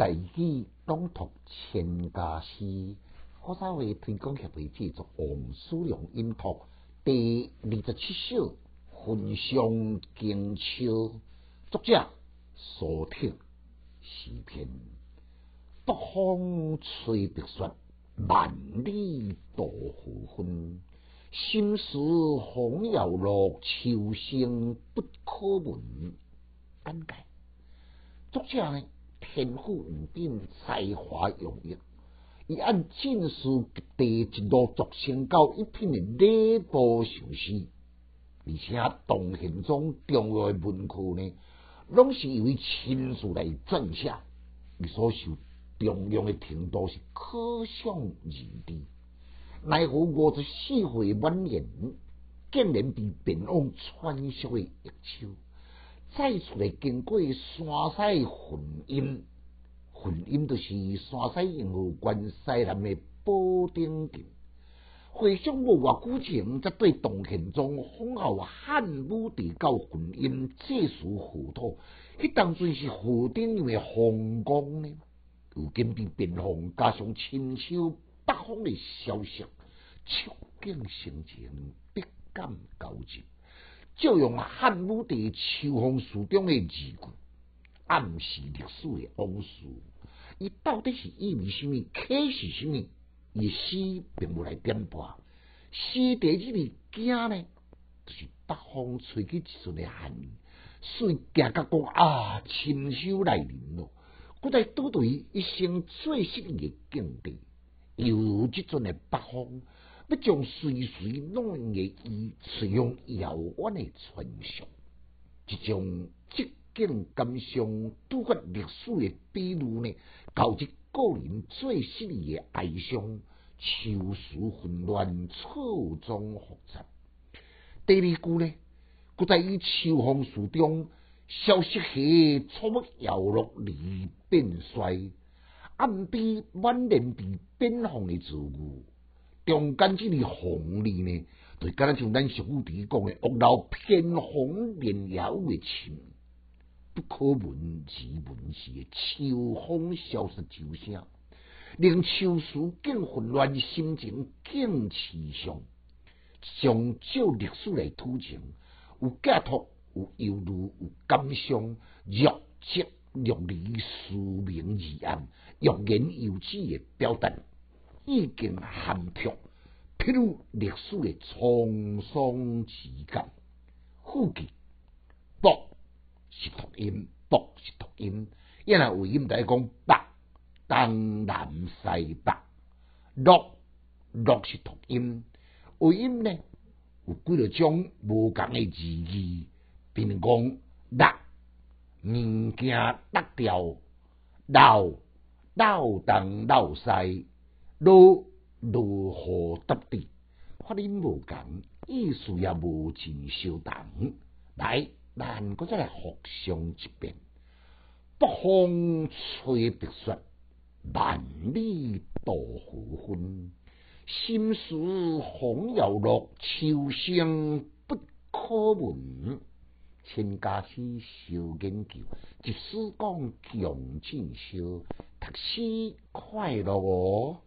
第二，朗读千家诗，何稍微推广协会制作王思良音托第二十七首《焚香经秋》，作者苏铁，视频。北风吹，白雪，万里渡胡昏。心事红摇落，秋声不可闻。简介，作者呢？天赋异禀，才华洋溢，伊按士书第一路逐成到一片的礼部尚书，而且唐玄宗重要的文库呢，拢是由于亲自来撰写，所受重用的程度是可想而知。奈何五十四岁晚年，竟然被平王传蜀的一手。再出来经过山西汾阴，汾阴就是山西应侯关西南的保定，非常无偌久前，则对唐宪宗封号汉武帝到汾阴祭扫河土，迄当阵是河顶用的皇宫呢。如今变边防，加上亲收北方的消息，触景生情，倍感交集。就用汉武帝秋风书中的字句，暗示历史的往事。伊到底是意味虾米？启示虾米？意思并无来点簸。诗第几字惊呢？就是北风吹起一阵的寒意，遂感甲讲啊，深秋来临咯。搁再拄着伊一生最适应的境地，犹如即阵的北风。不将随随乱个伊使用遥远的传说，一种激敬感伤度过历史的比如呢，交织个人最深的哀伤，愁思混乱错综复杂。第二句呢，搁在以秋风树中萧瑟起，草木摇落而变衰，暗边满眼被变黄的字句。间即个红利呢，就敢若像咱俗语帝讲诶，屋漏偏逢连夜雨，情不可闻其闻止诶，秋风萧瑟酒声，令秋思更混乱，心情更凄伤。从少历史来图情，有寄托，有忧虑，有感伤，若即若离，思明而暗，欲言又止诶，表达。已经含蓄，譬如历史的沧桑时间。附近，北是同音，北是同音。一若有音，就讲北，东南西北。落落是同音，有音呢有几多种无共的字义，比如讲落，物件得掉，老老东老西。汝如何答对？发音无同，意思也无尽相同。来，咱再互相一遍：北风吹，白雪，万里渡胡昏。心事红又落，秋声不可闻。千家师，少研究，一使讲穷尽，笑读书快乐哦。